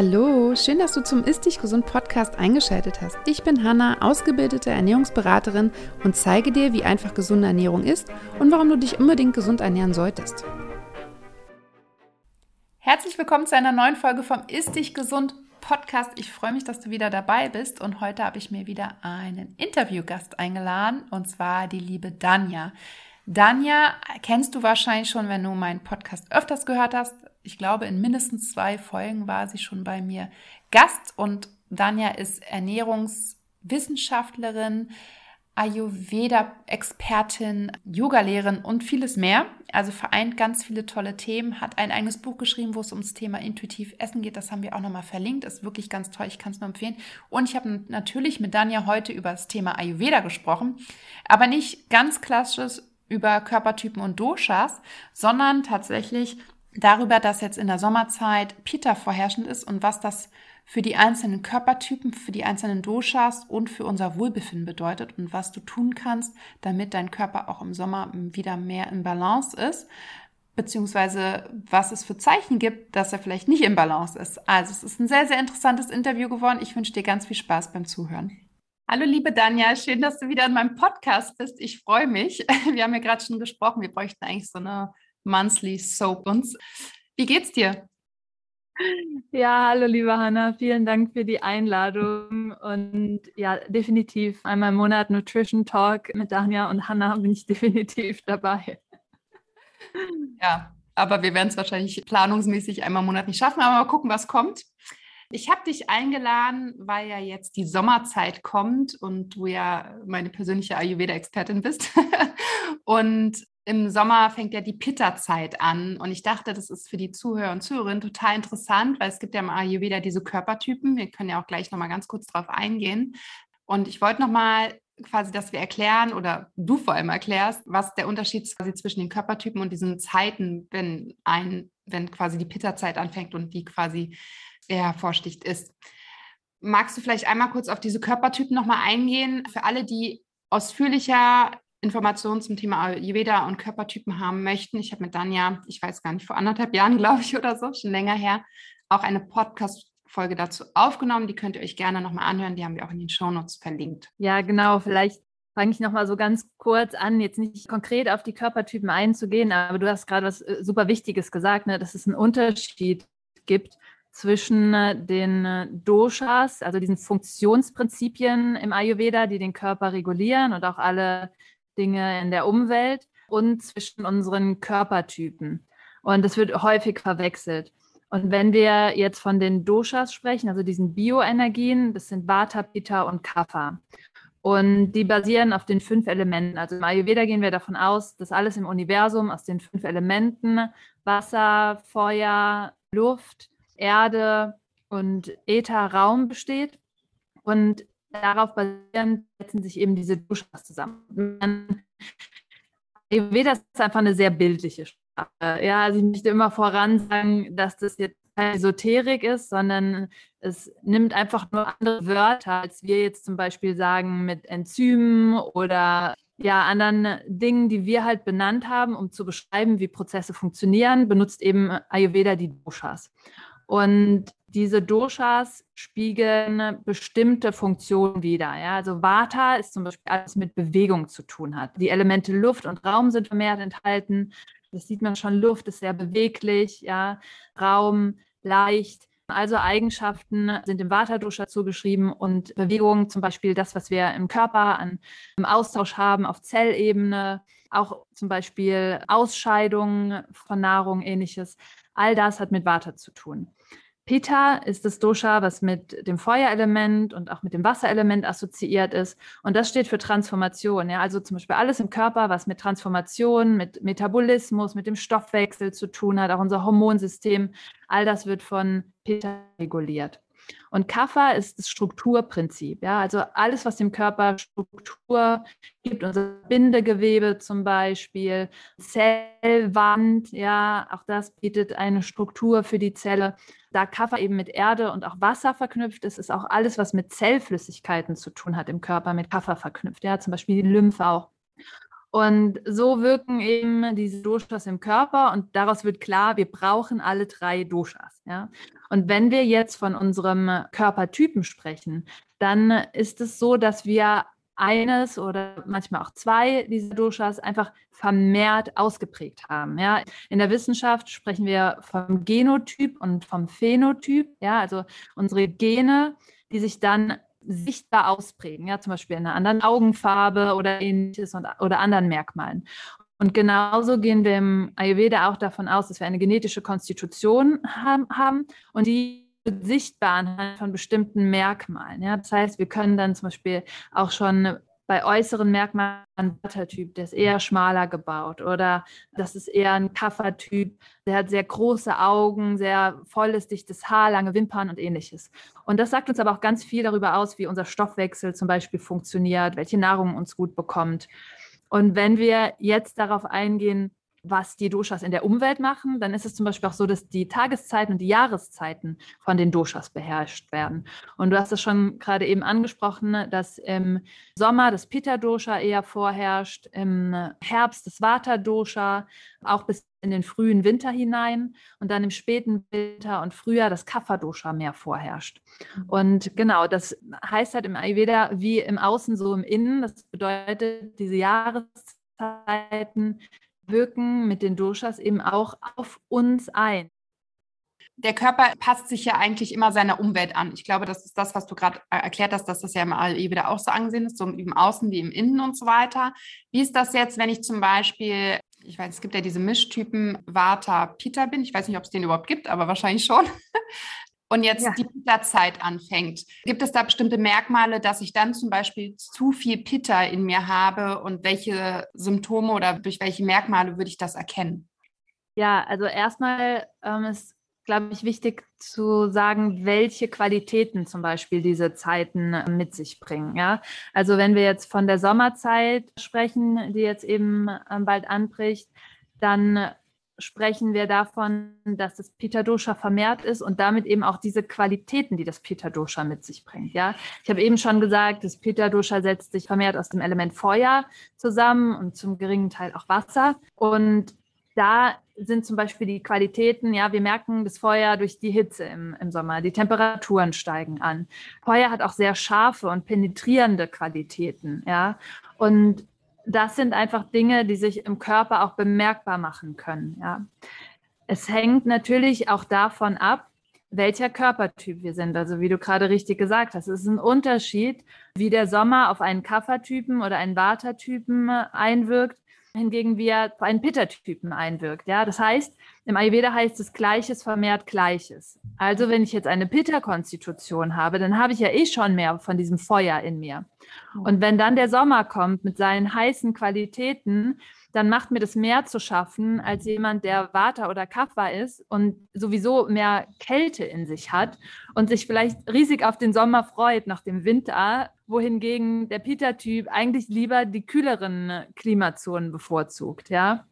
Hallo, schön, dass du zum Ist Dich Gesund Podcast eingeschaltet hast. Ich bin Hanna, ausgebildete Ernährungsberaterin und zeige dir, wie einfach gesunde Ernährung ist und warum du dich unbedingt gesund ernähren solltest. Herzlich willkommen zu einer neuen Folge vom Ist Dich Gesund Podcast. Ich freue mich, dass du wieder dabei bist und heute habe ich mir wieder einen Interviewgast eingeladen und zwar die liebe Danja. Danja kennst du wahrscheinlich schon, wenn du meinen Podcast öfters gehört hast. Ich glaube, in mindestens zwei Folgen war sie schon bei mir Gast und Danja ist Ernährungswissenschaftlerin, Ayurveda-Expertin, Yogalehrerin und vieles mehr. Also vereint ganz viele tolle Themen, hat ein eigenes Buch geschrieben, wo es ums Thema intuitiv Essen geht. Das haben wir auch nochmal verlinkt. Ist wirklich ganz toll. Ich kann es nur empfehlen. Und ich habe natürlich mit Danja heute über das Thema Ayurveda gesprochen, aber nicht ganz klassisches über Körpertypen und Doshas, sondern tatsächlich darüber, dass jetzt in der Sommerzeit Pitta vorherrschend ist und was das für die einzelnen Körpertypen, für die einzelnen Doshas und für unser Wohlbefinden bedeutet und was du tun kannst, damit dein Körper auch im Sommer wieder mehr in Balance ist, beziehungsweise was es für Zeichen gibt, dass er vielleicht nicht in Balance ist. Also es ist ein sehr, sehr interessantes Interview geworden. Ich wünsche dir ganz viel Spaß beim Zuhören. Hallo liebe Danja, schön, dass du wieder in meinem Podcast bist. Ich freue mich. Wir haben ja gerade schon gesprochen, wir bräuchten eigentlich so eine Monthly Soap uns. Wie geht's dir? Ja, hallo liebe Hanna, vielen Dank für die Einladung und ja, definitiv einmal im Monat Nutrition Talk mit Danja und Hanna bin ich definitiv dabei. Ja, aber wir werden es wahrscheinlich planungsmäßig einmal im Monat nicht schaffen, aber mal gucken, was kommt. Ich habe dich eingeladen, weil ja jetzt die Sommerzeit kommt und du ja meine persönliche Ayurveda-Expertin bist. und im Sommer fängt ja die Pitta-Zeit an. Und ich dachte, das ist für die Zuhörer und Zuhörerinnen total interessant, weil es gibt ja im Ayurveda diese Körpertypen. Wir können ja auch gleich nochmal ganz kurz drauf eingehen. Und ich wollte nochmal quasi, dass wir erklären oder du vor allem erklärst, was der Unterschied quasi zwischen den Körpertypen und diesen Zeiten, wenn ein, wenn quasi die Pitta-Zeit anfängt und die quasi hervorsticht, ist. Magst du vielleicht einmal kurz auf diese Körpertypen nochmal eingehen? Für alle, die ausführlicher Informationen zum Thema Ayurveda und Körpertypen haben möchten. Ich habe mit Danja, ich weiß gar nicht, vor anderthalb Jahren, glaube ich, oder so, schon länger her, auch eine Podcast-Folge dazu aufgenommen. Die könnt ihr euch gerne nochmal anhören. Die haben wir auch in den Shownotes verlinkt. Ja, genau. Vielleicht fange ich nochmal so ganz kurz an, jetzt nicht konkret auf die Körpertypen einzugehen, aber du hast gerade was äh, super Wichtiges gesagt, ne, dass es einen Unterschied gibt zwischen äh, den äh, Doshas, also diesen Funktionsprinzipien im Ayurveda, die den Körper regulieren und auch alle Dinge in der Umwelt und zwischen unseren Körpertypen. Und das wird häufig verwechselt. Und wenn wir jetzt von den Doshas sprechen, also diesen Bioenergien, das sind Vata, Pitta und Kapha. Und die basieren auf den fünf Elementen. Also im Ayurveda gehen wir davon aus, dass alles im Universum aus den fünf Elementen Wasser, Feuer, Luft, Erde und Äther, Raum besteht. Und darauf basierend setzen sich eben diese Doshas zusammen. Ayurveda ist einfach eine sehr bildliche Sprache. Ja, also ich möchte immer voran sagen, dass das jetzt keine Esoterik ist, sondern es nimmt einfach nur andere Wörter, als wir jetzt zum Beispiel sagen mit Enzymen oder ja, anderen Dingen, die wir halt benannt haben, um zu beschreiben, wie Prozesse funktionieren, benutzt eben Ayurveda die Doshas. Und diese Doshas spiegeln bestimmte Funktionen wider. Ja? Also Vata ist zum Beispiel alles mit Bewegung zu tun hat. Die Elemente Luft und Raum sind vermehrt enthalten. Das sieht man schon. Luft ist sehr beweglich, ja. Raum leicht. Also Eigenschaften sind dem Vata-Dosha zugeschrieben und Bewegung, zum Beispiel das, was wir im Körper an im Austausch haben auf Zellebene, auch zum Beispiel Ausscheidungen von Nahrung, ähnliches. All das hat mit Vata zu tun. Pitta ist das Dosha, was mit dem Feuerelement und auch mit dem Wasserelement assoziiert ist. Und das steht für Transformation. Ja? Also zum Beispiel alles im Körper, was mit Transformation, mit Metabolismus, mit dem Stoffwechsel zu tun hat, auch unser Hormonsystem, all das wird von Pitta reguliert. Und Kapha ist das Strukturprinzip. Ja? Also alles, was dem Körper Struktur gibt, unser Bindegewebe zum Beispiel, Zellwand, ja, auch das bietet eine Struktur für die Zelle. Da Kapha eben mit Erde und auch Wasser verknüpft ist, ist auch alles, was mit Zellflüssigkeiten zu tun hat im Körper, mit Kapha verknüpft. Ja, zum Beispiel die Lymphe auch. Und so wirken eben diese Doshas im Körper und daraus wird klar, wir brauchen alle drei Doshas. Ja? Und wenn wir jetzt von unserem Körpertypen sprechen, dann ist es so, dass wir eines oder manchmal auch zwei dieser Doshas einfach vermehrt ausgeprägt haben. Ja. In der Wissenschaft sprechen wir vom Genotyp und vom Phänotyp, ja, also unsere Gene, die sich dann sichtbar ausprägen, ja, zum Beispiel in einer anderen Augenfarbe oder ähnliches und, oder anderen Merkmalen. Und genauso gehen wir im Ayurveda auch davon aus, dass wir eine genetische Konstitution haben, und die sichtbar anhand von bestimmten Merkmalen. Ja? Das heißt, wir können dann zum Beispiel auch schon bei äußeren Merkmalen ein Buttertyp, der ist eher schmaler gebaut oder das ist eher ein Kaffertyp, der hat sehr große Augen, sehr volles, dichtes Haar, lange Wimpern und ähnliches. Und das sagt uns aber auch ganz viel darüber aus, wie unser Stoffwechsel zum Beispiel funktioniert, welche Nahrung uns gut bekommt. Und wenn wir jetzt darauf eingehen, was die Doshas in der Umwelt machen, dann ist es zum Beispiel auch so, dass die Tageszeiten und die Jahreszeiten von den Doshas beherrscht werden. Und du hast es schon gerade eben angesprochen, dass im Sommer das Pitta-Dosha eher vorherrscht, im Herbst das Vata-Dosha, auch bis in den frühen Winter hinein und dann im späten Winter und Frühjahr das Kapha-Dosha mehr vorherrscht. Mhm. Und genau, das heißt halt im Ayurveda wie im Außen, so im Innen. Das bedeutet, diese Jahreszeiten wirken mit den Doshas eben auch auf uns ein. Der Körper passt sich ja eigentlich immer seiner Umwelt an. Ich glaube, das ist das, was du gerade äh, erklärt hast, dass das ja im ALE wieder auch so angesehen ist, so im Außen wie im Innen und so weiter. Wie ist das jetzt, wenn ich zum Beispiel, ich weiß, es gibt ja diese Mischtypen Vata, Pita bin. Ich weiß nicht, ob es den überhaupt gibt, aber wahrscheinlich schon. Und jetzt ja. die Pitta-Zeit anfängt. Gibt es da bestimmte Merkmale, dass ich dann zum Beispiel zu viel Pitta in mir habe und welche Symptome oder durch welche Merkmale würde ich das erkennen? Ja, also erstmal ähm, ist, glaube ich, wichtig zu sagen, welche Qualitäten zum Beispiel diese Zeiten äh, mit sich bringen. Ja? Also wenn wir jetzt von der Sommerzeit sprechen, die jetzt eben äh, bald anbricht, dann sprechen wir davon, dass das Pitta Dosha vermehrt ist und damit eben auch diese Qualitäten, die das Pitta Dosha mit sich bringt. Ja, ich habe eben schon gesagt, das Pitta Dosha setzt sich vermehrt aus dem Element Feuer zusammen und zum geringen Teil auch Wasser. Und da sind zum Beispiel die Qualitäten, ja, wir merken das Feuer durch die Hitze im, im Sommer, die Temperaturen steigen an. Feuer hat auch sehr scharfe und penetrierende Qualitäten, ja. Und das sind einfach Dinge, die sich im Körper auch bemerkbar machen können. Ja. Es hängt natürlich auch davon ab, welcher Körpertyp wir sind. Also wie du gerade richtig gesagt hast, es ist ein Unterschied, wie der Sommer auf einen Kaffertypen oder einen Vata-Typen einwirkt hingegen wie er auf einen Pitta-Typen einwirkt. Ja? Das heißt, im Ayurveda heißt es Gleiches vermehrt Gleiches. Also wenn ich jetzt eine Pitta-Konstitution habe, dann habe ich ja eh schon mehr von diesem Feuer in mir. Und wenn dann der Sommer kommt mit seinen heißen Qualitäten, dann macht mir das mehr zu schaffen als jemand, der Vata oder Kapha ist und sowieso mehr Kälte in sich hat und sich vielleicht riesig auf den Sommer freut nach dem Winter, wohingegen der Peter-Typ eigentlich lieber die kühleren Klimazonen bevorzugt, ja.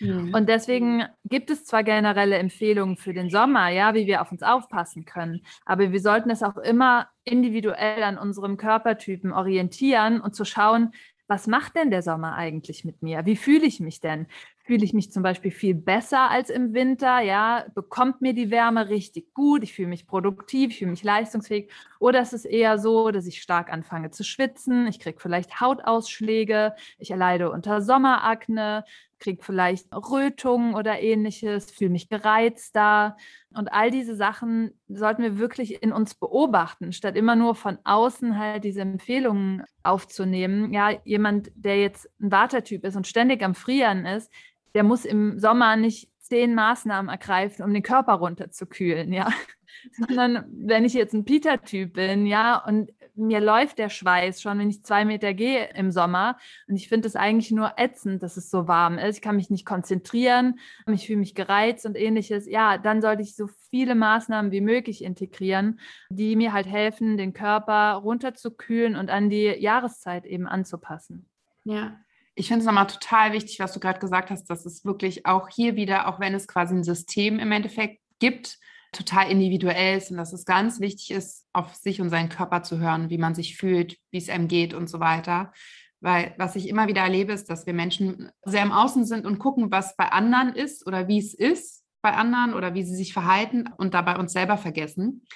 Mhm. Und deswegen gibt es zwar generelle Empfehlungen für den Sommer, ja, wie wir auf uns aufpassen können, aber wir sollten es auch immer individuell an unserem Körpertypen orientieren und zu schauen, was macht denn der Sommer eigentlich mit mir? Wie fühle ich mich denn? Fühle ich mich zum Beispiel viel besser als im Winter? Ja, bekommt mir die Wärme richtig gut? Ich fühle mich produktiv, ich fühle mich leistungsfähig. Oder ist es eher so, dass ich stark anfange zu schwitzen? Ich kriege vielleicht Hautausschläge, ich erleide unter Sommerakne, kriege vielleicht Rötungen oder ähnliches, fühle mich gereizter. Und all diese Sachen sollten wir wirklich in uns beobachten, statt immer nur von außen halt diese Empfehlungen aufzunehmen. Ja, jemand, der jetzt ein Wartertyp ist und ständig am Frieren ist, der muss im Sommer nicht zehn Maßnahmen ergreifen, um den Körper runterzukühlen, ja. Sondern wenn ich jetzt ein Peter-Typ bin, ja, und mir läuft der Schweiß schon, wenn ich zwei Meter gehe im Sommer. Und ich finde es eigentlich nur ätzend, dass es so warm ist. Ich kann mich nicht konzentrieren, ich fühle mich gereizt und ähnliches. Ja, dann sollte ich so viele Maßnahmen wie möglich integrieren, die mir halt helfen, den Körper runterzukühlen und an die Jahreszeit eben anzupassen. Ja, ich finde es nochmal total wichtig, was du gerade gesagt hast, dass es wirklich auch hier wieder, auch wenn es quasi ein System im Endeffekt gibt, total individuell ist und dass es ganz wichtig ist, auf sich und seinen Körper zu hören, wie man sich fühlt, wie es einem geht und so weiter. Weil was ich immer wieder erlebe, ist, dass wir Menschen sehr im Außen sind und gucken, was bei anderen ist oder wie es ist bei anderen oder wie sie sich verhalten und dabei uns selber vergessen.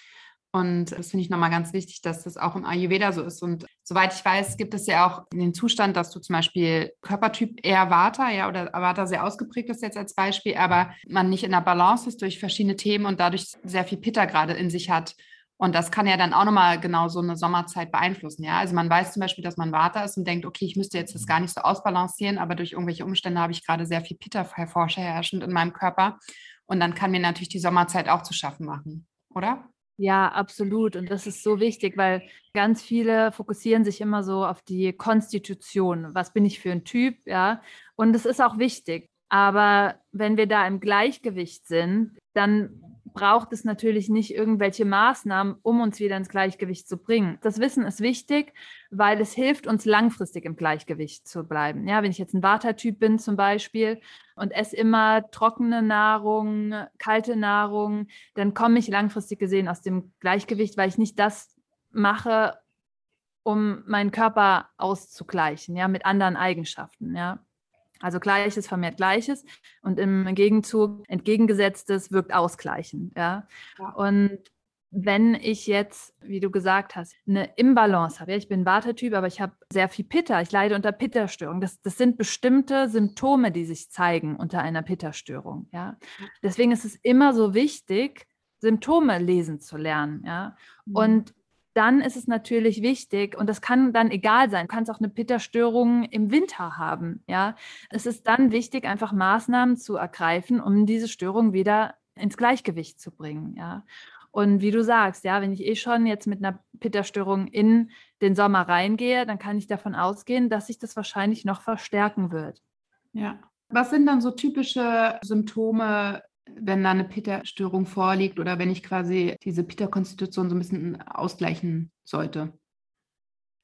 Und das finde ich nochmal ganz wichtig, dass das auch im Ayurveda so ist. Und soweit ich weiß, gibt es ja auch den Zustand, dass du zum Beispiel Körpertyp eher Vata, ja, oder Vata sehr ausgeprägt ist jetzt als Beispiel, aber man nicht in der Balance ist durch verschiedene Themen und dadurch sehr viel Pitta gerade in sich hat. Und das kann ja dann auch nochmal genau so eine Sommerzeit beeinflussen. Ja, also man weiß zum Beispiel, dass man Vata ist und denkt, okay, ich müsste jetzt das gar nicht so ausbalancieren, aber durch irgendwelche Umstände habe ich gerade sehr viel Pitta hervorherrschend in meinem Körper. Und dann kann mir natürlich die Sommerzeit auch zu schaffen machen, oder? Ja, absolut. Und das ist so wichtig, weil ganz viele fokussieren sich immer so auf die Konstitution. Was bin ich für ein Typ? Ja. Und es ist auch wichtig. Aber wenn wir da im Gleichgewicht sind, dann braucht es natürlich nicht irgendwelche Maßnahmen, um uns wieder ins Gleichgewicht zu bringen. Das Wissen ist wichtig, weil es hilft uns langfristig im Gleichgewicht zu bleiben. Ja, wenn ich jetzt ein Vata-Typ bin zum Beispiel und esse immer trockene Nahrung, kalte Nahrung, dann komme ich langfristig gesehen aus dem Gleichgewicht, weil ich nicht das mache, um meinen Körper auszugleichen, ja, mit anderen Eigenschaften, ja. Also Gleiches vermehrt Gleiches und im Gegenzug Entgegengesetztes wirkt ausgleichend. Ja? ja. Und wenn ich jetzt, wie du gesagt hast, eine Imbalance habe, ja, ich bin Wartetyp, aber ich habe sehr viel Pitta, ich leide unter Pitta-Störung. Das, das sind bestimmte Symptome, die sich zeigen unter einer Pitta-Störung. Ja? Deswegen ist es immer so wichtig, Symptome lesen zu lernen. Ja? Mhm. Und dann ist es natürlich wichtig, und das kann dann egal sein, du kannst auch eine Pitterstörung im Winter haben, ja. Es ist dann wichtig, einfach Maßnahmen zu ergreifen, um diese Störung wieder ins Gleichgewicht zu bringen, ja. Und wie du sagst, ja, wenn ich eh schon jetzt mit einer Pitterstörung in den Sommer reingehe, dann kann ich davon ausgehen, dass sich das wahrscheinlich noch verstärken wird. Ja. Was sind dann so typische Symptome wenn da eine Pitta-Störung vorliegt oder wenn ich quasi diese Pitta-Konstitution so ein bisschen ausgleichen sollte?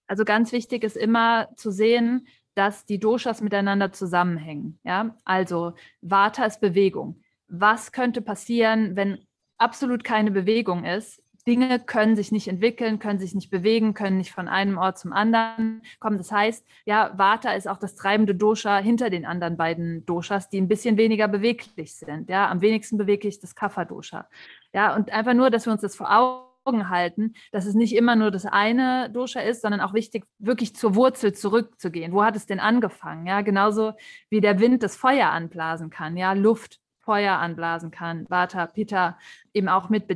Also ganz wichtig ist immer zu sehen, dass die Doshas miteinander zusammenhängen. Ja? Also Vata ist Bewegung. Was könnte passieren, wenn absolut keine Bewegung ist? Dinge können sich nicht entwickeln, können sich nicht bewegen, können nicht von einem Ort zum anderen kommen. Das heißt, ja, Vata ist auch das treibende Dosha hinter den anderen beiden Doshas, die ein bisschen weniger beweglich sind. Ja, am wenigsten beweglich das Kapha-Dosha. Ja, und einfach nur, dass wir uns das vor Augen halten, dass es nicht immer nur das eine Dosha ist, sondern auch wichtig, wirklich zur Wurzel zurückzugehen. Wo hat es denn angefangen? Ja, genauso wie der Wind das Feuer anblasen kann, ja, Luft Feuer anblasen kann, Vata, Pitta eben auch mit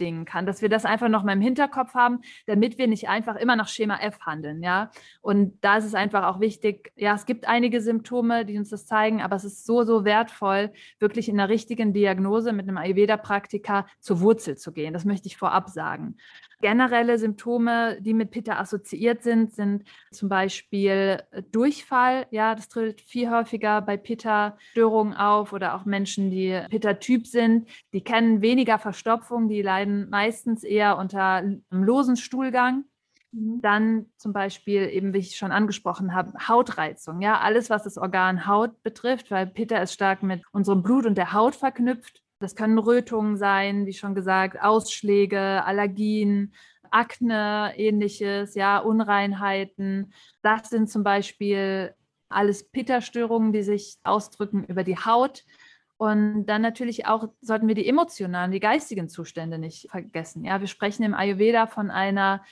Dingen kann, dass wir das einfach noch mal im Hinterkopf haben, damit wir nicht einfach immer nach Schema F handeln, ja. Und da ist es einfach auch wichtig, ja, es gibt einige Symptome, die uns das zeigen, aber es ist so, so wertvoll, wirklich in der richtigen Diagnose mit einem Ayurveda-Praktiker zur Wurzel zu gehen. Das möchte ich vorab sagen. Generelle Symptome, die mit Pitta assoziiert sind, sind zum Beispiel äh, Durchfall. Ja, das tritt viel häufiger bei Pitta-Störungen auf oder auch Menschen, die Pitta-Typ sind. Die kennen weniger Verstopfung, die leiden meistens eher unter einem losen Stuhlgang. Mhm. Dann zum Beispiel eben, wie ich schon angesprochen habe, Hautreizung. Ja, alles, was das Organ Haut betrifft, weil Pitta ist stark mit unserem Blut und der Haut verknüpft. Das können Rötungen sein, wie schon gesagt, Ausschläge, Allergien, Akne, ähnliches, ja, Unreinheiten. Das sind zum Beispiel alles Pitta-Störungen, die sich ausdrücken über die Haut. Und dann natürlich auch sollten wir die emotionalen, die geistigen Zustände nicht vergessen. Ja, wir sprechen im Ayurveda von einer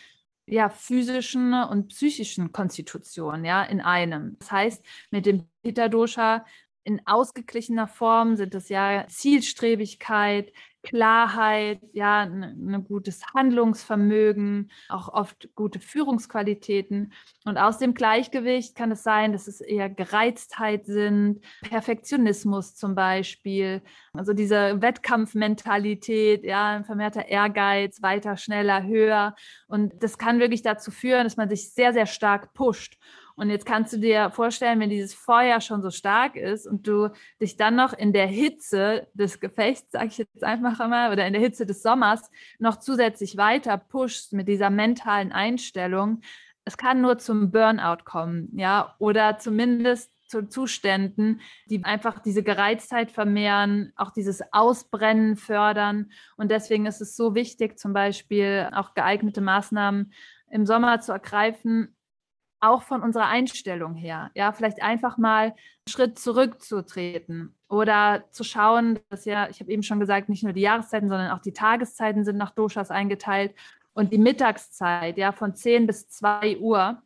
ja, physischen und psychischen Konstitution, ja, in einem. Das heißt, mit dem Pitta-Dosha in ausgeglichener Form sind es ja Zielstrebigkeit, Klarheit, ja, ein ne, gutes Handlungsvermögen, auch oft gute Führungsqualitäten. Und aus dem Gleichgewicht kann es sein, dass es eher Gereiztheit sind, Perfektionismus zum Beispiel, also diese Wettkampfmentalität, ja, ein vermehrter Ehrgeiz, weiter, schneller, höher. Und das kann wirklich dazu führen, dass man sich sehr, sehr stark pusht. Und jetzt kannst du dir vorstellen, wenn dieses Feuer schon so stark ist und du dich dann noch in der Hitze des Gefechts, sage ich jetzt einfach einmal, oder in der Hitze des Sommers noch zusätzlich weiter pushst mit dieser mentalen Einstellung, es kann nur zum Burnout kommen, ja, oder zumindest zu Zuständen, die einfach diese Gereiztheit vermehren, auch dieses Ausbrennen fördern. Und deswegen ist es so wichtig, zum Beispiel auch geeignete Maßnahmen im Sommer zu ergreifen, auch von unserer Einstellung her. Ja, vielleicht einfach mal einen Schritt zurückzutreten oder zu schauen, dass ja, ich habe eben schon gesagt, nicht nur die Jahreszeiten, sondern auch die Tageszeiten sind nach Doshas eingeteilt und die Mittagszeit, ja, von 10 bis 2 Uhr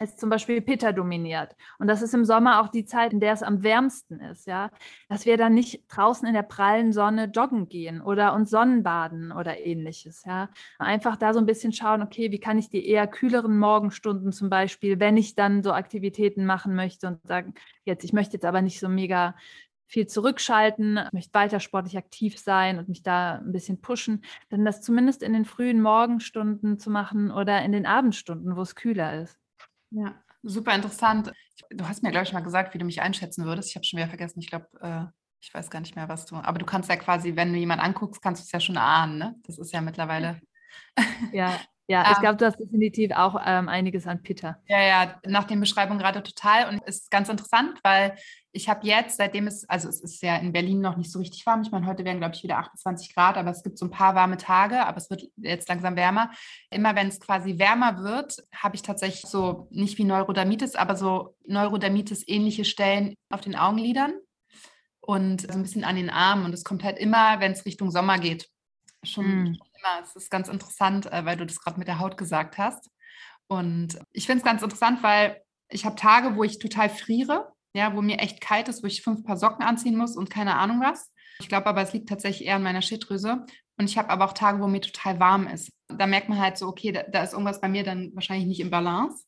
ist zum Beispiel Pitta dominiert. Und das ist im Sommer auch die Zeit, in der es am wärmsten ist, ja. Dass wir dann nicht draußen in der prallen Sonne joggen gehen oder uns Sonnenbaden oder ähnliches, ja. Einfach da so ein bisschen schauen, okay, wie kann ich die eher kühleren Morgenstunden zum Beispiel, wenn ich dann so Aktivitäten machen möchte und sagen, jetzt, ich möchte jetzt aber nicht so mega viel zurückschalten, möchte weiter sportlich aktiv sein und mich da ein bisschen pushen, dann das zumindest in den frühen Morgenstunden zu machen oder in den Abendstunden, wo es kühler ist. Ja, super interessant. Du hast mir, glaube ich, mal gesagt, wie du mich einschätzen würdest. Ich habe schon wieder vergessen. Ich glaube, äh, ich weiß gar nicht mehr, was du. Aber du kannst ja quasi, wenn du jemanden anguckst, kannst du es ja schon ahnen. Ne? Das ist ja mittlerweile. Ja, ja, ich ähm. glaube, du hast definitiv auch ähm, einiges an Peter. Ja, ja, nach den Beschreibungen gerade total. Und es ist ganz interessant, weil ich habe jetzt, seitdem es, also es ist ja in Berlin noch nicht so richtig warm. Ich meine, heute werden, glaube ich, wieder 28 Grad, aber es gibt so ein paar warme Tage, aber es wird jetzt langsam wärmer. Immer wenn es quasi wärmer wird, habe ich tatsächlich so, nicht wie Neurodermitis, aber so Neurodermitis-ähnliche Stellen auf den Augenlidern und so ein bisschen an den Armen. Und es kommt halt immer, wenn es Richtung Sommer geht. Schon, mm. Immer. Es ist ganz interessant, äh, weil du das gerade mit der Haut gesagt hast. Und ich finde es ganz interessant, weil ich habe Tage, wo ich total friere, ja, wo mir echt kalt ist, wo ich fünf Paar Socken anziehen muss und keine Ahnung was. Ich glaube aber, es liegt tatsächlich eher an meiner Schilddrüse. Und ich habe aber auch Tage, wo mir total warm ist. Da merkt man halt so, okay, da, da ist irgendwas bei mir dann wahrscheinlich nicht im Balance.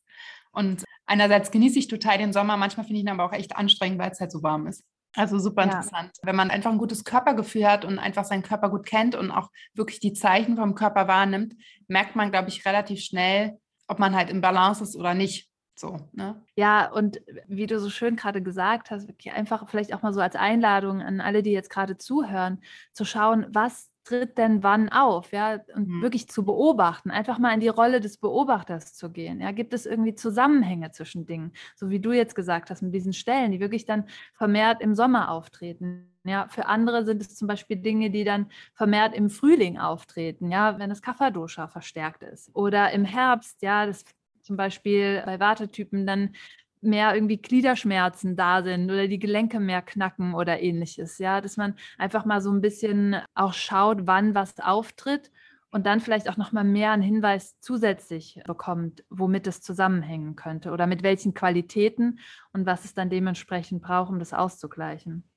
Und einerseits genieße ich total den Sommer, manchmal finde ich ihn aber auch echt anstrengend, weil es halt so warm ist. Also super interessant. Ja. Wenn man einfach ein gutes Körpergefühl hat und einfach seinen Körper gut kennt und auch wirklich die Zeichen vom Körper wahrnimmt, merkt man, glaube ich, relativ schnell, ob man halt im Balance ist oder nicht. So, ne? Ja, und wie du so schön gerade gesagt hast, wirklich einfach vielleicht auch mal so als Einladung an alle, die jetzt gerade zuhören, zu schauen, was tritt denn wann auf, ja, und mhm. wirklich zu beobachten, einfach mal in die Rolle des Beobachters zu gehen. Ja, gibt es irgendwie Zusammenhänge zwischen Dingen, so wie du jetzt gesagt hast, mit diesen Stellen, die wirklich dann vermehrt im Sommer auftreten. Ja, für andere sind es zum Beispiel Dinge, die dann vermehrt im Frühling auftreten, ja, wenn das Kapha-Dosha verstärkt ist. Oder im Herbst, ja, das zum Beispiel bei Wartetypen dann mehr irgendwie Gliederschmerzen da sind oder die Gelenke mehr knacken oder ähnliches. Ja, dass man einfach mal so ein bisschen auch schaut, wann was auftritt und dann vielleicht auch noch mal mehr einen Hinweis zusätzlich bekommt, womit es zusammenhängen könnte oder mit welchen Qualitäten und was es dann dementsprechend braucht, um das auszugleichen.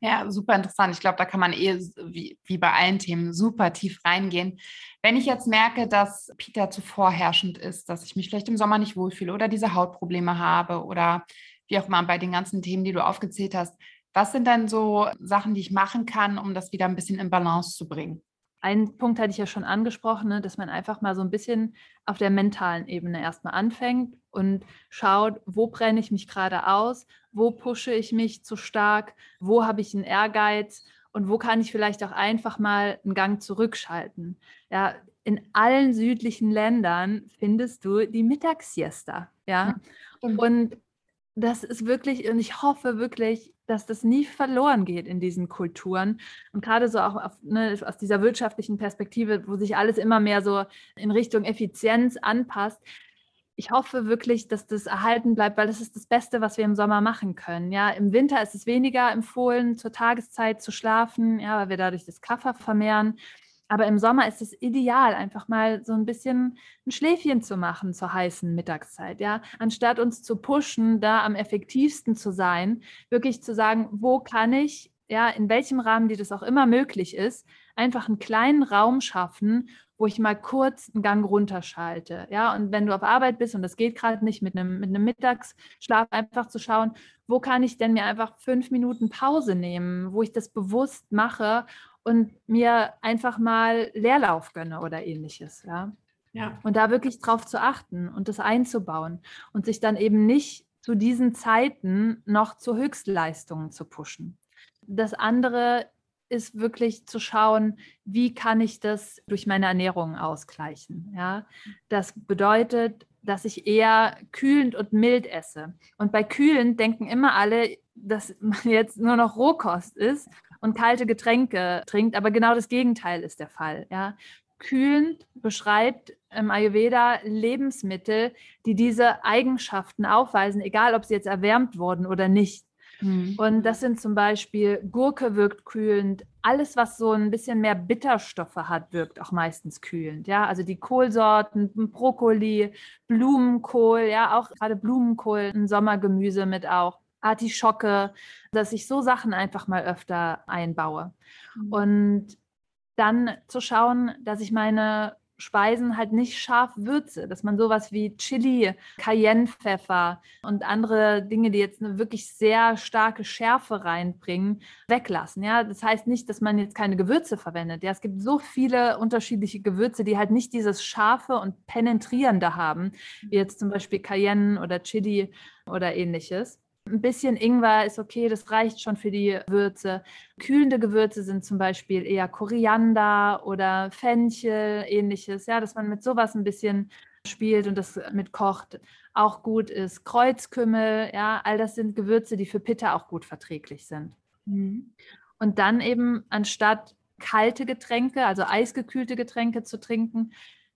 Ja, super interessant. Ich glaube, da kann man eh wie, wie bei allen Themen super tief reingehen. Wenn ich jetzt merke, dass Peter zu vorherrschend ist, dass ich mich vielleicht im Sommer nicht wohlfühle oder diese Hautprobleme habe oder wie auch immer bei den ganzen Themen, die du aufgezählt hast, was sind dann so Sachen, die ich machen kann, um das wieder ein bisschen in Balance zu bringen? Ein Punkt hatte ich ja schon angesprochen, ne, dass man einfach mal so ein bisschen auf der mentalen Ebene erstmal anfängt und schaut, wo brenne ich mich gerade aus, wo pushe ich mich zu stark, wo habe ich einen Ehrgeiz und wo kann ich vielleicht auch einfach mal einen Gang zurückschalten. Ja, in allen südlichen Ländern findest du die Mittagssiesta. Ja, und das ist wirklich, und ich hoffe wirklich, dass das nie verloren geht in diesen Kulturen. Und gerade so auch auf, ne, aus dieser wirtschaftlichen Perspektive, wo sich alles immer mehr so in Richtung Effizienz anpasst. Ich hoffe wirklich, dass das erhalten bleibt, weil das ist das Beste, was wir im Sommer machen können. Ja, im Winter ist es weniger empfohlen, zur Tageszeit zu schlafen, ja, weil wir dadurch das Kaffer vermehren. Aber im Sommer ist es ideal, einfach mal so ein bisschen ein Schläfchen zu machen zur heißen Mittagszeit, ja. Anstatt uns zu pushen, da am effektivsten zu sein, wirklich zu sagen, wo kann ich, ja, in welchem Rahmen, die das auch immer möglich ist, einfach einen kleinen Raum schaffen, wo ich mal kurz einen Gang runterschalte. Ja, und wenn du auf Arbeit bist und das geht gerade nicht mit einem, mit einem Mittagsschlaf, einfach zu schauen, wo kann ich denn mir einfach fünf Minuten Pause nehmen, wo ich das bewusst mache und mir einfach mal Leerlauf gönne oder ähnliches. Ja? Ja. Und da wirklich drauf zu achten und das einzubauen und sich dann eben nicht zu diesen Zeiten noch zu Höchstleistungen zu pushen. Das andere ist wirklich zu schauen, wie kann ich das durch meine Ernährung ausgleichen. Ja? Das bedeutet, dass ich eher kühlend und mild esse. Und bei kühlend denken immer alle, dass man jetzt nur noch Rohkost ist und kalte Getränke trinkt, aber genau das Gegenteil ist der Fall. Ja? kühlend beschreibt im Ayurveda Lebensmittel, die diese Eigenschaften aufweisen, egal ob sie jetzt erwärmt wurden oder nicht. Mhm. Und das sind zum Beispiel Gurke wirkt kühlend. Alles, was so ein bisschen mehr Bitterstoffe hat, wirkt auch meistens kühlend. Ja, also die Kohlsorten, Brokkoli, Blumenkohl, ja, auch gerade Blumenkohl, ein Sommergemüse mit auch. Artischocke, dass ich so Sachen einfach mal öfter einbaue. Mhm. Und dann zu schauen, dass ich meine Speisen halt nicht scharf würze, dass man sowas wie Chili, Cayennepfeffer und andere Dinge, die jetzt eine wirklich sehr starke Schärfe reinbringen, weglassen. Ja, das heißt nicht, dass man jetzt keine Gewürze verwendet. Ja, es gibt so viele unterschiedliche Gewürze, die halt nicht dieses scharfe und penetrierende haben, wie jetzt zum Beispiel Cayenne oder Chili oder ähnliches. Ein bisschen Ingwer ist okay, das reicht schon für die Würze. Kühlende Gewürze sind zum Beispiel eher Koriander oder Fenchel, ähnliches, ja, dass man mit sowas ein bisschen spielt und das mit kocht. Auch gut ist Kreuzkümmel, ja, all das sind Gewürze, die für Pitta auch gut verträglich sind. Mhm. Und dann eben anstatt kalte Getränke, also eisgekühlte Getränke zu trinken,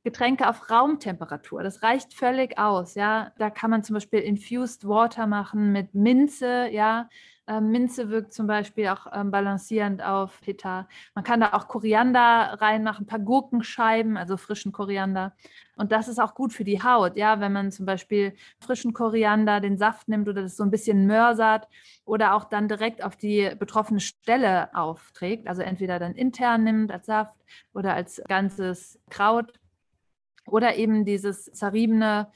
Getränke auf Raumtemperatur. Das reicht völlig aus. Ja, da kann man zum Beispiel Infused Water machen mit Minze. Ja, ähm, Minze wirkt zum Beispiel auch ähm, balancierend auf Pitta. Man kann da auch Koriander reinmachen, ein paar Gurkenscheiben, also frischen Koriander. Und das ist auch gut für die Haut. Ja, wenn man zum Beispiel frischen Koriander, den Saft nimmt oder das so ein bisschen mörsert oder auch dann direkt auf die betroffene Stelle aufträgt. Also entweder dann intern nimmt als Saft oder als ganzes Kraut oder eben dieses zerriebene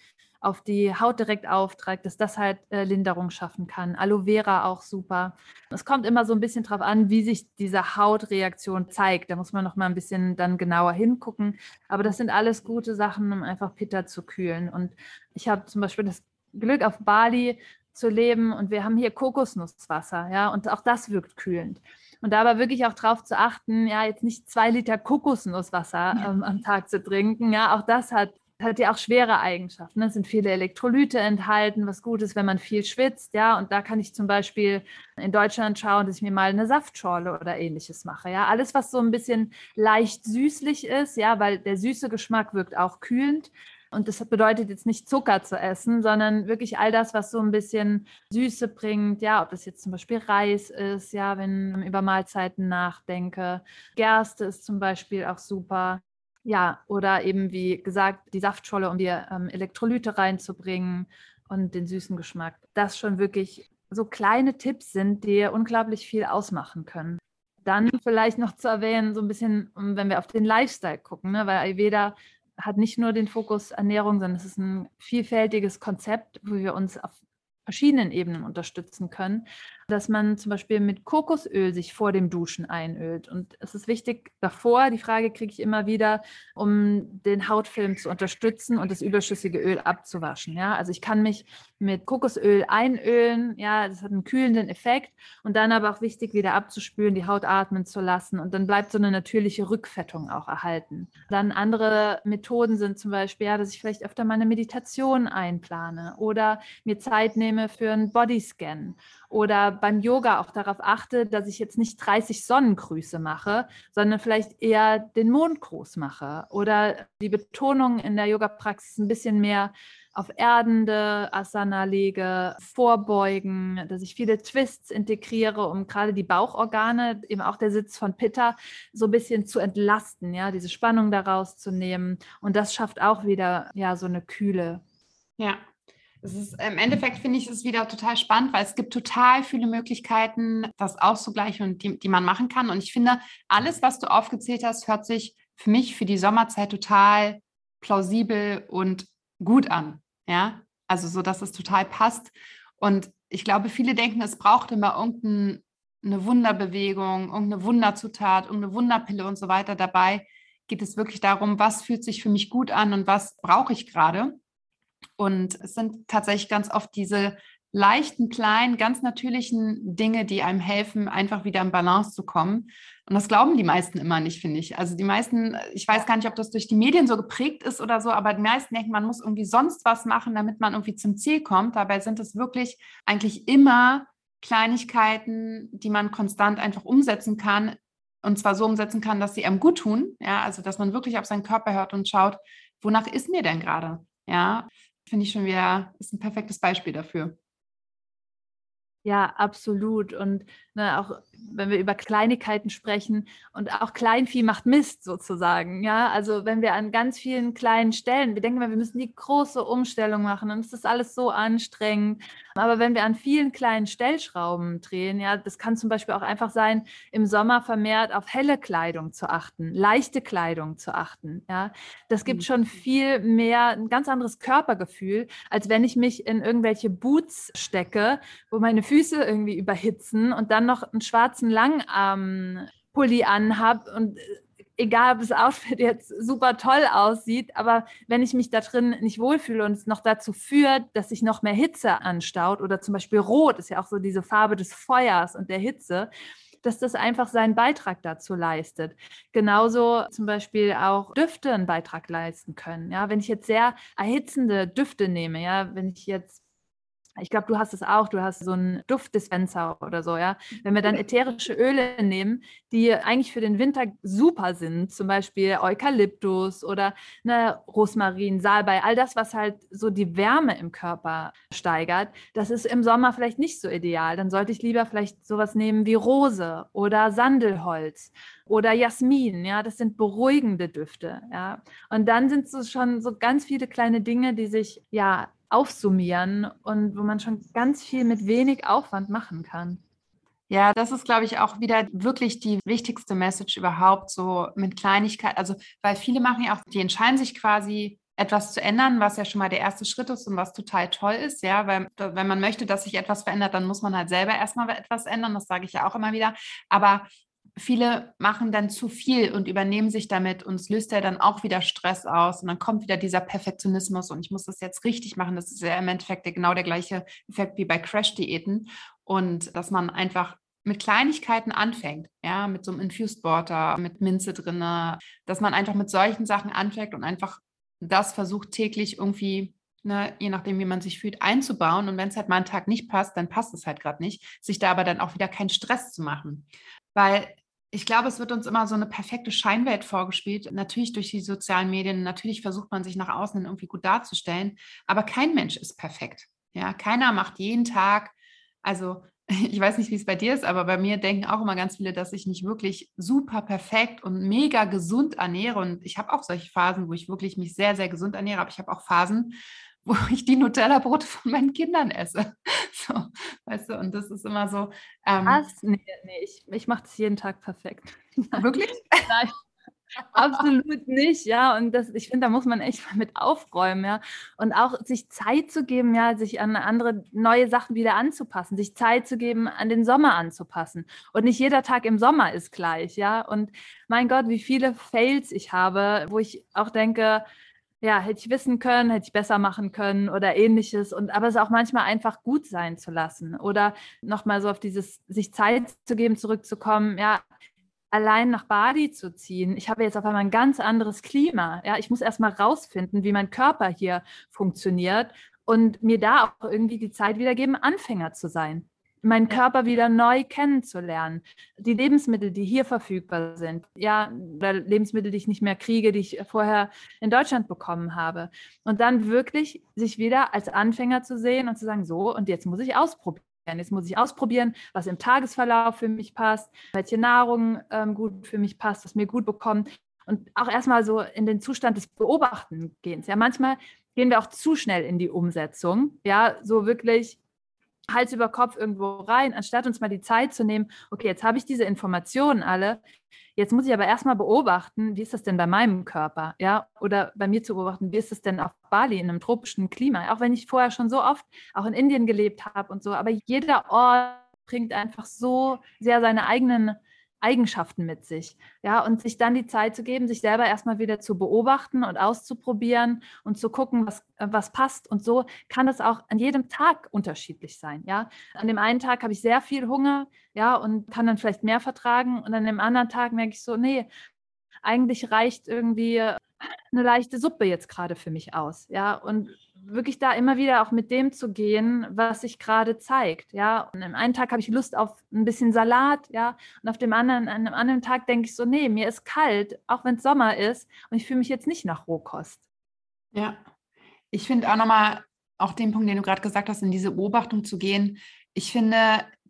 auf die Haut direkt aufträgt, dass das halt äh, Linderung schaffen kann. Aloe Vera auch super. Es kommt immer so ein bisschen drauf an, wie sich diese Hautreaktion zeigt. Da muss man noch mal ein bisschen dann genauer hingucken. Aber das sind alles gute Sachen, um einfach Pitta zu kühlen. Und ich habe zum Beispiel das Glück, auf Bali zu leben und wir haben hier Kokosnusswasser, ja, und auch das wirkt kühlend. Und da aber wirklich auch darauf zu achten, ja, jetzt nicht zwei Liter Kokosnusswasser ähm, am Tag zu trinken. Ja, auch das hat hat ja auch schwere Eigenschaften. Ne? Es sind viele Elektrolyte enthalten, was gut ist, wenn man viel schwitzt. Ja, und da kann ich zum Beispiel in Deutschland schauen, dass ich mir mal eine Saftschorle oder ähnliches mache. Ja, alles, was so ein bisschen leicht süßlich ist, ja, weil der süße Geschmack wirkt auch kühlend. Und das bedeutet jetzt nicht Zucker zu essen, sondern wirklich all das, was so ein bisschen Süße bringt. Ja, ob das jetzt zum Beispiel Reis ist, ja, wenn ich über Mahlzeiten nachdenke. Gerste ist zum Beispiel auch super. Ja, oder eben wie gesagt, die Saftscholle, um die ähm, Elektrolyte reinzubringen und den süßen Geschmack. Das schon wirklich so kleine Tipps sind, die unglaublich viel ausmachen können. Dann vielleicht noch zu erwähnen, so ein bisschen, wenn wir auf den Lifestyle gucken, ne? weil Ayurveda hat nicht nur den Fokus Ernährung, sondern es ist ein vielfältiges Konzept, wo wir uns auf verschiedenen Ebenen unterstützen können dass man zum Beispiel mit Kokosöl sich vor dem Duschen einölt. Und es ist wichtig davor, die Frage kriege ich immer wieder, um den Hautfilm zu unterstützen und das überschüssige Öl abzuwaschen. Ja, also ich kann mich mit Kokosöl einölen, ja, das hat einen kühlenden Effekt und dann aber auch wichtig, wieder abzuspülen, die Haut atmen zu lassen und dann bleibt so eine natürliche Rückfettung auch erhalten. Dann andere Methoden sind zum Beispiel, ja, dass ich vielleicht öfter mal eine Meditation einplane oder mir Zeit nehme für einen Bodyscan oder beim Yoga auch darauf achte, dass ich jetzt nicht 30 Sonnengrüße mache, sondern vielleicht eher den Mondgruß mache oder die Betonung in der Yoga-Praxis ein bisschen mehr auf erdende Asana lege, vorbeugen, dass ich viele Twists integriere, um gerade die Bauchorgane, eben auch der Sitz von Pitta, so ein bisschen zu entlasten, ja, diese Spannung daraus zu nehmen. Und das schafft auch wieder ja so eine Kühle. Ja, es ist, Im Endeffekt finde ich es wieder total spannend, weil es gibt total viele Möglichkeiten, das auszugleichen und die, die man machen kann. Und ich finde, alles, was du aufgezählt hast, hört sich für mich für die Sommerzeit total plausibel und gut an. Ja, also so, dass es total passt. Und ich glaube, viele denken, es braucht immer irgendeine Wunderbewegung, irgendeine Wunderzutat, irgendeine Wunderpille und so weiter. Dabei geht es wirklich darum, was fühlt sich für mich gut an und was brauche ich gerade. Und es sind tatsächlich ganz oft diese leichten, kleinen, ganz natürlichen Dinge, die einem helfen, einfach wieder in Balance zu kommen. Und das glauben die meisten immer nicht, finde ich. Also die meisten, ich weiß gar nicht, ob das durch die Medien so geprägt ist oder so, aber die meisten denken, man muss irgendwie sonst was machen, damit man irgendwie zum Ziel kommt. Dabei sind es wirklich eigentlich immer Kleinigkeiten, die man konstant einfach umsetzen kann, und zwar so umsetzen kann, dass sie einem gut tun. Ja, also dass man wirklich auf seinen Körper hört und schaut, wonach ist mir denn gerade? Ja, finde ich schon wieder, ist ein perfektes Beispiel dafür. Ja, absolut. Und ne, auch wenn wir über Kleinigkeiten sprechen und auch Kleinvieh macht Mist sozusagen. Ja, also wenn wir an ganz vielen kleinen Stellen, wir denken mal, wir müssen die große Umstellung machen und es ist alles so anstrengend. Aber wenn wir an vielen kleinen Stellschrauben drehen, ja, das kann zum Beispiel auch einfach sein, im Sommer vermehrt auf helle Kleidung zu achten, leichte Kleidung zu achten. Ja, das gibt mhm. schon viel mehr, ein ganz anderes Körpergefühl, als wenn ich mich in irgendwelche Boots stecke, wo meine Füße irgendwie überhitzen und dann noch einen schwarzen Langarm-Pulli anhab und äh, egal, ob das Outfit jetzt super toll aussieht, aber wenn ich mich da drin nicht wohlfühle und es noch dazu führt, dass sich noch mehr Hitze anstaut oder zum Beispiel Rot ist ja auch so diese Farbe des Feuers und der Hitze, dass das einfach seinen Beitrag dazu leistet. Genauso zum Beispiel auch Düfte einen Beitrag leisten können. Ja, wenn ich jetzt sehr erhitzende Düfte nehme, ja, wenn ich jetzt ich glaube, du hast es auch, du hast so einen Duftdispenser oder so, ja. Wenn wir dann ätherische Öle nehmen, die eigentlich für den Winter super sind, zum Beispiel Eukalyptus oder ne, Rosmarin, Salbei, all das, was halt so die Wärme im Körper steigert, das ist im Sommer vielleicht nicht so ideal. Dann sollte ich lieber vielleicht sowas nehmen wie Rose oder Sandelholz oder Jasmin, ja, das sind beruhigende Düfte, ja. Und dann sind es schon so ganz viele kleine Dinge, die sich ja aufsummieren und wo man schon ganz viel mit wenig Aufwand machen kann. Ja, das ist, glaube ich, auch wieder wirklich die wichtigste Message überhaupt, so mit Kleinigkeit. Also, weil viele machen ja auch, die entscheiden sich quasi, etwas zu ändern, was ja schon mal der erste Schritt ist und was total toll ist, ja, weil wenn man möchte, dass sich etwas verändert, dann muss man halt selber erstmal etwas ändern, das sage ich ja auch immer wieder, aber viele machen dann zu viel und übernehmen sich damit und es löst ja dann auch wieder Stress aus und dann kommt wieder dieser Perfektionismus und ich muss das jetzt richtig machen. Das ist ja im Endeffekt genau der gleiche Effekt wie bei Crash-Diäten und dass man einfach mit Kleinigkeiten anfängt, ja, mit so einem Infused Water, mit Minze drin, dass man einfach mit solchen Sachen anfängt und einfach das versucht täglich irgendwie Ne, je nachdem, wie man sich fühlt, einzubauen. Und wenn es halt mal einen Tag nicht passt, dann passt es halt gerade nicht, sich da aber dann auch wieder keinen Stress zu machen. Weil ich glaube, es wird uns immer so eine perfekte Scheinwelt vorgespielt. Natürlich durch die sozialen Medien. Natürlich versucht man sich nach außen irgendwie gut darzustellen. Aber kein Mensch ist perfekt. Ja, keiner macht jeden Tag. Also, ich weiß nicht, wie es bei dir ist, aber bei mir denken auch immer ganz viele, dass ich mich wirklich super perfekt und mega gesund ernähre. Und ich habe auch solche Phasen, wo ich wirklich mich sehr, sehr gesund ernähre. Aber ich habe auch Phasen, wo ich die Nutella-Brote von meinen Kindern esse. So, weißt du, und das ist immer so. Ähm, Was? Nee, nee, ich, ich mache das jeden Tag perfekt. Wirklich? Nein. Absolut nicht, ja. Und das, ich finde, da muss man echt mit aufräumen, ja. Und auch sich Zeit zu geben, ja, sich an andere neue Sachen wieder anzupassen, sich Zeit zu geben, an den Sommer anzupassen. Und nicht jeder Tag im Sommer ist gleich, ja. Und mein Gott, wie viele Fails ich habe, wo ich auch denke, ja, hätte ich wissen können, hätte ich besser machen können oder ähnliches. Und aber es auch manchmal einfach gut sein zu lassen oder nochmal so auf dieses sich Zeit zu geben, zurückzukommen. Ja, allein nach Bali zu ziehen. Ich habe jetzt auf einmal ein ganz anderes Klima. Ja, ich muss erstmal rausfinden, wie mein Körper hier funktioniert und mir da auch irgendwie die Zeit wiedergeben, Anfänger zu sein meinen Körper wieder neu kennenzulernen. Die Lebensmittel, die hier verfügbar sind, ja, oder Lebensmittel, die ich nicht mehr kriege, die ich vorher in Deutschland bekommen habe. Und dann wirklich sich wieder als Anfänger zu sehen und zu sagen, so, und jetzt muss ich ausprobieren. Jetzt muss ich ausprobieren, was im Tagesverlauf für mich passt, welche Nahrung ähm, gut für mich passt, was mir gut bekommt. Und auch erstmal so in den Zustand des Beobachten gehens. Ja, manchmal gehen wir auch zu schnell in die Umsetzung. Ja, so wirklich Hals über Kopf irgendwo rein, anstatt uns mal die Zeit zu nehmen, okay, jetzt habe ich diese Informationen alle, jetzt muss ich aber erstmal beobachten, wie ist das denn bei meinem Körper, ja, oder bei mir zu beobachten, wie ist es denn auf Bali in einem tropischen Klima, auch wenn ich vorher schon so oft auch in Indien gelebt habe und so, aber jeder Ort bringt einfach so sehr seine eigenen Eigenschaften mit sich. Ja, und sich dann die Zeit zu geben, sich selber erstmal wieder zu beobachten und auszuprobieren und zu gucken, was, äh, was passt. Und so kann es auch an jedem Tag unterschiedlich sein. Ja, an dem einen Tag habe ich sehr viel Hunger, ja, und kann dann vielleicht mehr vertragen. Und an dem anderen Tag merke ich so, nee, eigentlich reicht irgendwie eine leichte Suppe jetzt gerade für mich aus. Ja, und wirklich da immer wieder auch mit dem zu gehen, was sich gerade zeigt, ja. Und am einen Tag habe ich Lust auf ein bisschen Salat, ja, und auf dem anderen, an einem anderen Tag denke ich so, nee, mir ist kalt, auch wenn es Sommer ist, und ich fühle mich jetzt nicht nach Rohkost. Ja, ich finde auch nochmal, auch den Punkt, den du gerade gesagt hast, in diese Beobachtung zu gehen. Ich finde,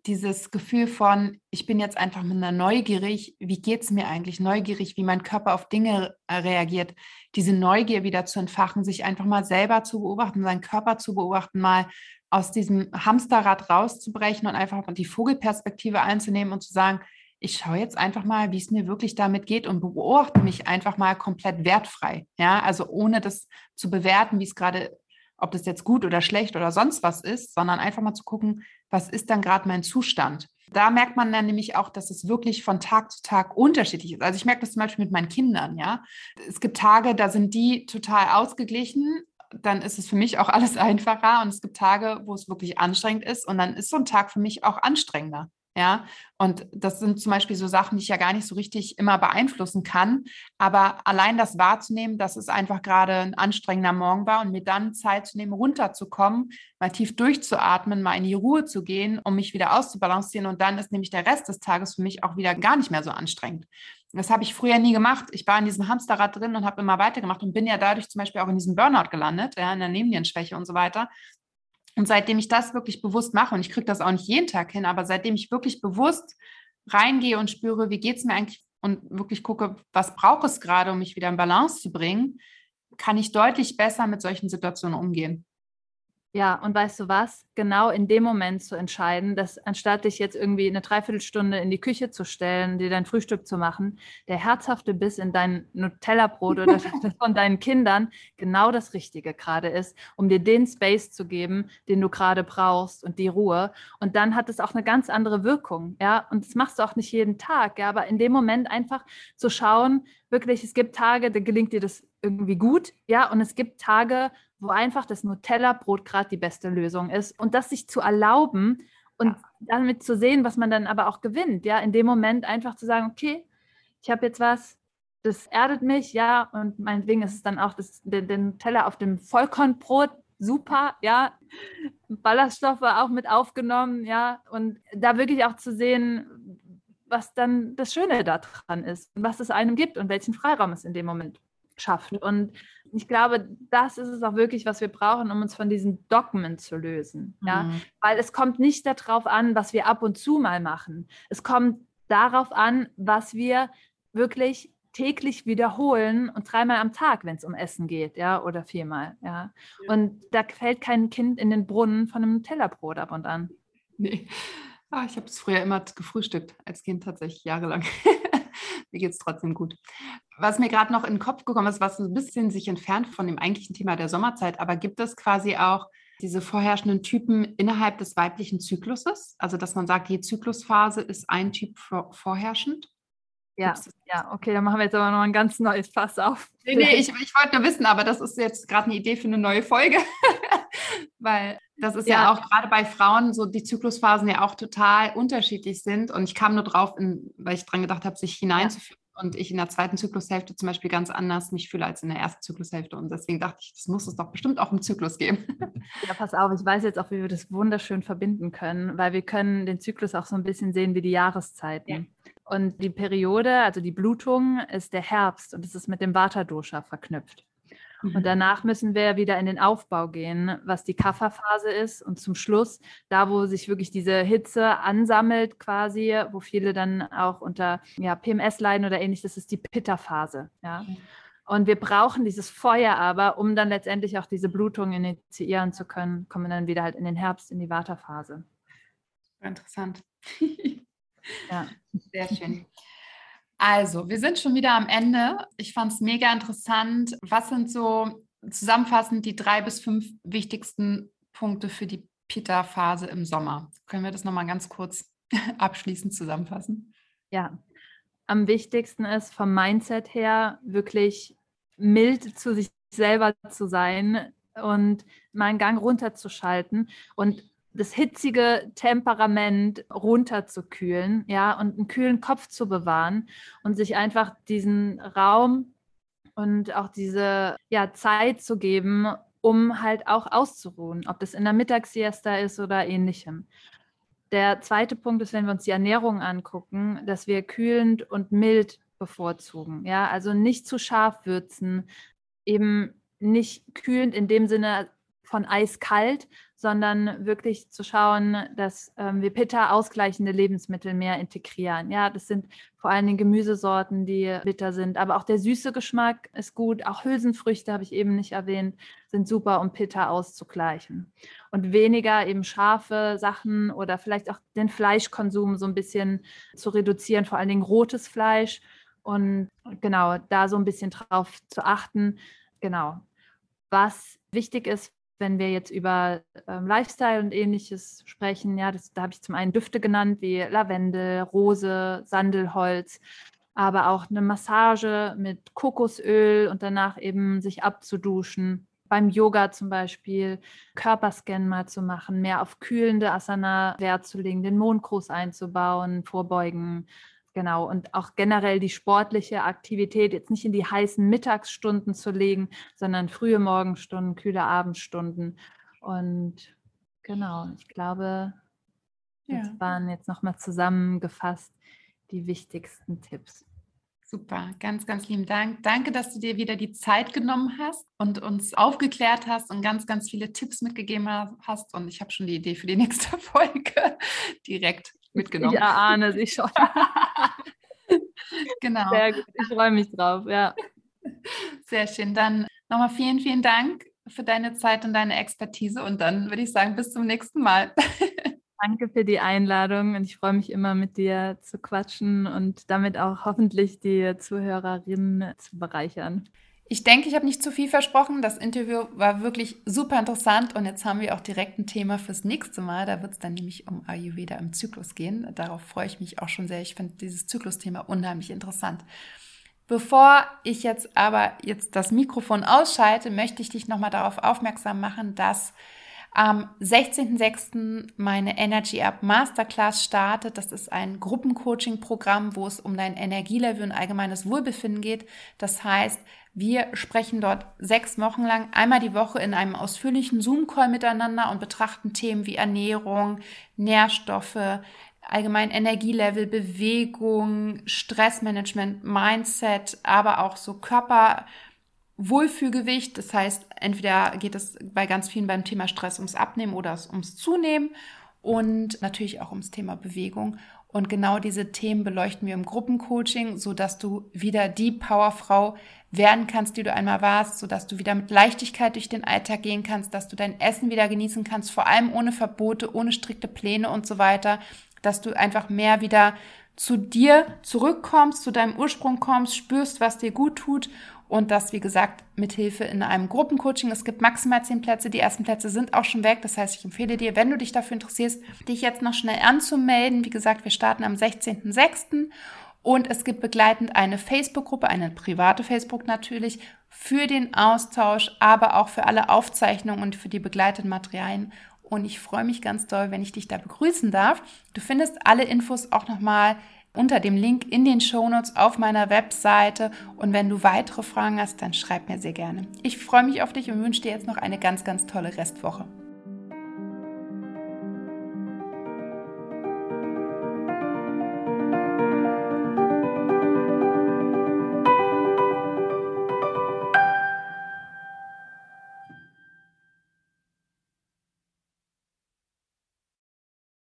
dieses Gefühl von, ich bin jetzt einfach einer neugierig, wie geht es mir eigentlich, neugierig, wie mein Körper auf Dinge äh, reagiert, diese Neugier wieder zu entfachen, sich einfach mal selber zu beobachten, seinen Körper zu beobachten, mal aus diesem Hamsterrad rauszubrechen und einfach die Vogelperspektive einzunehmen und zu sagen, ich schaue jetzt einfach mal, wie es mir wirklich damit geht und beobachte mich einfach mal komplett wertfrei. Ja, also ohne das zu bewerten, wie es gerade ob das jetzt gut oder schlecht oder sonst was ist, sondern einfach mal zu gucken, was ist dann gerade mein Zustand. Da merkt man dann nämlich auch, dass es wirklich von Tag zu Tag unterschiedlich ist. Also ich merke das zum Beispiel mit meinen Kindern, ja. Es gibt Tage, da sind die total ausgeglichen, dann ist es für mich auch alles einfacher. Und es gibt Tage, wo es wirklich anstrengend ist. Und dann ist so ein Tag für mich auch anstrengender. Ja, und das sind zum Beispiel so Sachen, die ich ja gar nicht so richtig immer beeinflussen kann. Aber allein das wahrzunehmen, dass es einfach gerade ein anstrengender Morgen war und mir dann Zeit zu nehmen, runterzukommen, mal tief durchzuatmen, mal in die Ruhe zu gehen, um mich wieder auszubalancieren. Und dann ist nämlich der Rest des Tages für mich auch wieder gar nicht mehr so anstrengend. Das habe ich früher nie gemacht. Ich war in diesem Hamsterrad drin und habe immer weitergemacht und bin ja dadurch zum Beispiel auch in diesem Burnout gelandet, ja, in der Nebennierenschwäche und so weiter, und seitdem ich das wirklich bewusst mache, und ich kriege das auch nicht jeden Tag hin, aber seitdem ich wirklich bewusst reingehe und spüre, wie geht es mir eigentlich und wirklich gucke, was braucht es gerade, um mich wieder in Balance zu bringen, kann ich deutlich besser mit solchen Situationen umgehen. Ja, und weißt du was? Genau in dem Moment zu entscheiden, dass anstatt dich jetzt irgendwie eine Dreiviertelstunde in die Küche zu stellen, dir dein Frühstück zu machen, der herzhafte Biss in dein Nutella-Brot oder von deinen Kindern genau das Richtige gerade ist, um dir den Space zu geben, den du gerade brauchst und die Ruhe. Und dann hat es auch eine ganz andere Wirkung, ja. Und das machst du auch nicht jeden Tag, ja. Aber in dem Moment einfach zu schauen, wirklich, es gibt Tage, da gelingt dir das irgendwie gut, ja. Und es gibt Tage, wo einfach das Nutella-Brot gerade die beste Lösung ist. Und das sich zu erlauben und ja. damit zu sehen, was man dann aber auch gewinnt. Ja, in dem Moment einfach zu sagen, okay, ich habe jetzt was, das erdet mich, ja, und meinetwegen ist es dann auch das, den, den Teller auf dem Vollkornbrot, super, ja, Ballaststoffe auch mit aufgenommen, ja, und da wirklich auch zu sehen, was dann das Schöne daran ist und was es einem gibt und welchen Freiraum es in dem Moment schafft. Und ich glaube, das ist es auch wirklich, was wir brauchen, um uns von diesen Dogmen zu lösen. Ja? Mhm. Weil es kommt nicht darauf an, was wir ab und zu mal machen. Es kommt darauf an, was wir wirklich täglich wiederholen und dreimal am Tag, wenn es um Essen geht, ja, oder viermal, ja. ja. Und da fällt kein Kind in den Brunnen von einem Tellerbrot ab und an. Nee. Ah, ich habe es früher immer gefrühstückt, als Kind tatsächlich jahrelang. mir geht es trotzdem gut. Was mir gerade noch in den Kopf gekommen ist, was ein bisschen sich entfernt von dem eigentlichen Thema der Sommerzeit, aber gibt es quasi auch diese vorherrschenden Typen innerhalb des weiblichen Zykluses? Also, dass man sagt, die Zyklusphase ist ein Typ vorherrschend? Ja, ja, okay, dann machen wir jetzt aber noch ein ganz neues Fass auf. Nee, nee, ich, ich wollte nur wissen, aber das ist jetzt gerade eine Idee für eine neue Folge. Weil das ist ja. ja, auch gerade bei Frauen so, die Zyklusphasen ja auch total unterschiedlich sind. Und ich kam nur drauf, in, weil ich dran gedacht habe, sich hineinzuführen. Ja. Und ich in der zweiten Zyklushälfte zum Beispiel ganz anders mich fühle als in der ersten Zyklushälfte. Und deswegen dachte ich, das muss es doch bestimmt auch im Zyklus geben. Ja, pass auf, ich weiß jetzt auch, wie wir das wunderschön verbinden können, weil wir können den Zyklus auch so ein bisschen sehen wie die Jahreszeiten. Ja. Und die Periode, also die Blutung, ist der Herbst und es ist mit dem Vata-Dosha verknüpft. Und mhm. danach müssen wir wieder in den Aufbau gehen, was die Kapha-Phase ist. Und zum Schluss, da wo sich wirklich diese Hitze ansammelt, quasi, wo viele dann auch unter ja, PMS leiden oder ähnlich, das ist die Pitta-Phase. Ja. Und wir brauchen dieses Feuer aber, um dann letztendlich auch diese Blutung initiieren zu können, kommen wir dann wieder halt in den Herbst, in die Vata-Phase. Interessant. ja. Sehr schön. Also, wir sind schon wieder am Ende. Ich fand es mega interessant. Was sind so zusammenfassend die drei bis fünf wichtigsten Punkte für die Pitta-Phase im Sommer? Können wir das nochmal ganz kurz abschließend zusammenfassen? Ja, am wichtigsten ist vom Mindset her wirklich mild zu sich selber zu sein und mal einen Gang runterzuschalten und das hitzige Temperament runterzukühlen, ja, und einen kühlen Kopf zu bewahren und sich einfach diesen Raum und auch diese ja, Zeit zu geben, um halt auch auszuruhen, ob das in der Mittagssiesta ist oder ähnlichem. Der zweite Punkt ist, wenn wir uns die Ernährung angucken, dass wir kühlend und mild bevorzugen. Ja, also nicht zu scharf würzen, eben nicht kühlend in dem Sinne von eiskalt, sondern wirklich zu schauen, dass ähm, wir Pitta ausgleichende Lebensmittel mehr integrieren. Ja, das sind vor allen Dingen Gemüsesorten, die bitter sind, aber auch der süße Geschmack ist gut. Auch Hülsenfrüchte habe ich eben nicht erwähnt, sind super, um Pitta auszugleichen. Und weniger eben scharfe Sachen oder vielleicht auch den Fleischkonsum so ein bisschen zu reduzieren, vor allen Dingen rotes Fleisch. Und genau, da so ein bisschen drauf zu achten. Genau. Was wichtig ist, wenn wir jetzt über ähm, Lifestyle und ähnliches sprechen, ja, das, da habe ich zum einen Düfte genannt wie Lavendel, Rose, Sandelholz, aber auch eine Massage mit Kokosöl und danach eben sich abzuduschen. Beim Yoga zum Beispiel Körperscan mal zu machen, mehr auf kühlende Asana Wert zu legen, den Mondgruß einzubauen, vorbeugen, Genau, und auch generell die sportliche Aktivität jetzt nicht in die heißen Mittagsstunden zu legen, sondern frühe Morgenstunden, kühle Abendstunden. Und genau, ich glaube, das ja. waren jetzt nochmal zusammengefasst die wichtigsten Tipps. Super, ganz, ganz lieben Dank. Danke, dass du dir wieder die Zeit genommen hast und uns aufgeklärt hast und ganz, ganz viele Tipps mitgegeben hast. Und ich habe schon die Idee für die nächste Folge direkt mitgenommen. Ich erahne sie schon. genau. Sehr gut, ich freue mich drauf, ja. Sehr schön. Dann nochmal vielen, vielen Dank für deine Zeit und deine Expertise. Und dann würde ich sagen, bis zum nächsten Mal. Danke für die Einladung und ich freue mich immer mit dir zu quatschen und damit auch hoffentlich die Zuhörerinnen zu bereichern. Ich denke, ich habe nicht zu viel versprochen. Das Interview war wirklich super interessant und jetzt haben wir auch direkt ein Thema fürs nächste Mal. Da wird es dann nämlich um Ayurveda im Zyklus gehen. Darauf freue ich mich auch schon sehr. Ich finde dieses Zyklusthema unheimlich interessant. Bevor ich jetzt aber jetzt das Mikrofon ausschalte, möchte ich dich nochmal darauf aufmerksam machen, dass am 16.06. meine Energy Up Masterclass startet. Das ist ein Gruppencoaching-Programm, wo es um dein Energielevel und allgemeines Wohlbefinden geht. Das heißt, wir sprechen dort sechs Wochen lang einmal die Woche in einem ausführlichen Zoom-Call miteinander und betrachten Themen wie Ernährung, Nährstoffe, allgemein Energielevel, Bewegung, Stressmanagement, Mindset, aber auch so Körper, Wohlfühlgewicht. Das heißt, entweder geht es bei ganz vielen beim Thema Stress ums Abnehmen oder ums Zunehmen und natürlich auch ums Thema Bewegung. Und genau diese Themen beleuchten wir im Gruppencoaching, so dass du wieder die Powerfrau werden kannst, die du einmal warst, so dass du wieder mit Leichtigkeit durch den Alltag gehen kannst, dass du dein Essen wieder genießen kannst, vor allem ohne Verbote, ohne strikte Pläne und so weiter, dass du einfach mehr wieder zu dir zurückkommst, zu deinem Ursprung kommst, spürst, was dir gut tut und das, wie gesagt, mit Hilfe in einem Gruppencoaching. Es gibt maximal zehn Plätze. Die ersten Plätze sind auch schon weg. Das heißt, ich empfehle dir, wenn du dich dafür interessierst, dich jetzt noch schnell anzumelden. Wie gesagt, wir starten am 16.06. Und es gibt begleitend eine Facebook-Gruppe, eine private Facebook natürlich, für den Austausch, aber auch für alle Aufzeichnungen und für die begleiteten Materialien. Und ich freue mich ganz doll, wenn ich dich da begrüßen darf. Du findest alle Infos auch nochmal unter dem Link in den Shownotes auf meiner Webseite. Und wenn du weitere Fragen hast, dann schreib mir sehr gerne. Ich freue mich auf dich und wünsche dir jetzt noch eine ganz, ganz tolle Restwoche.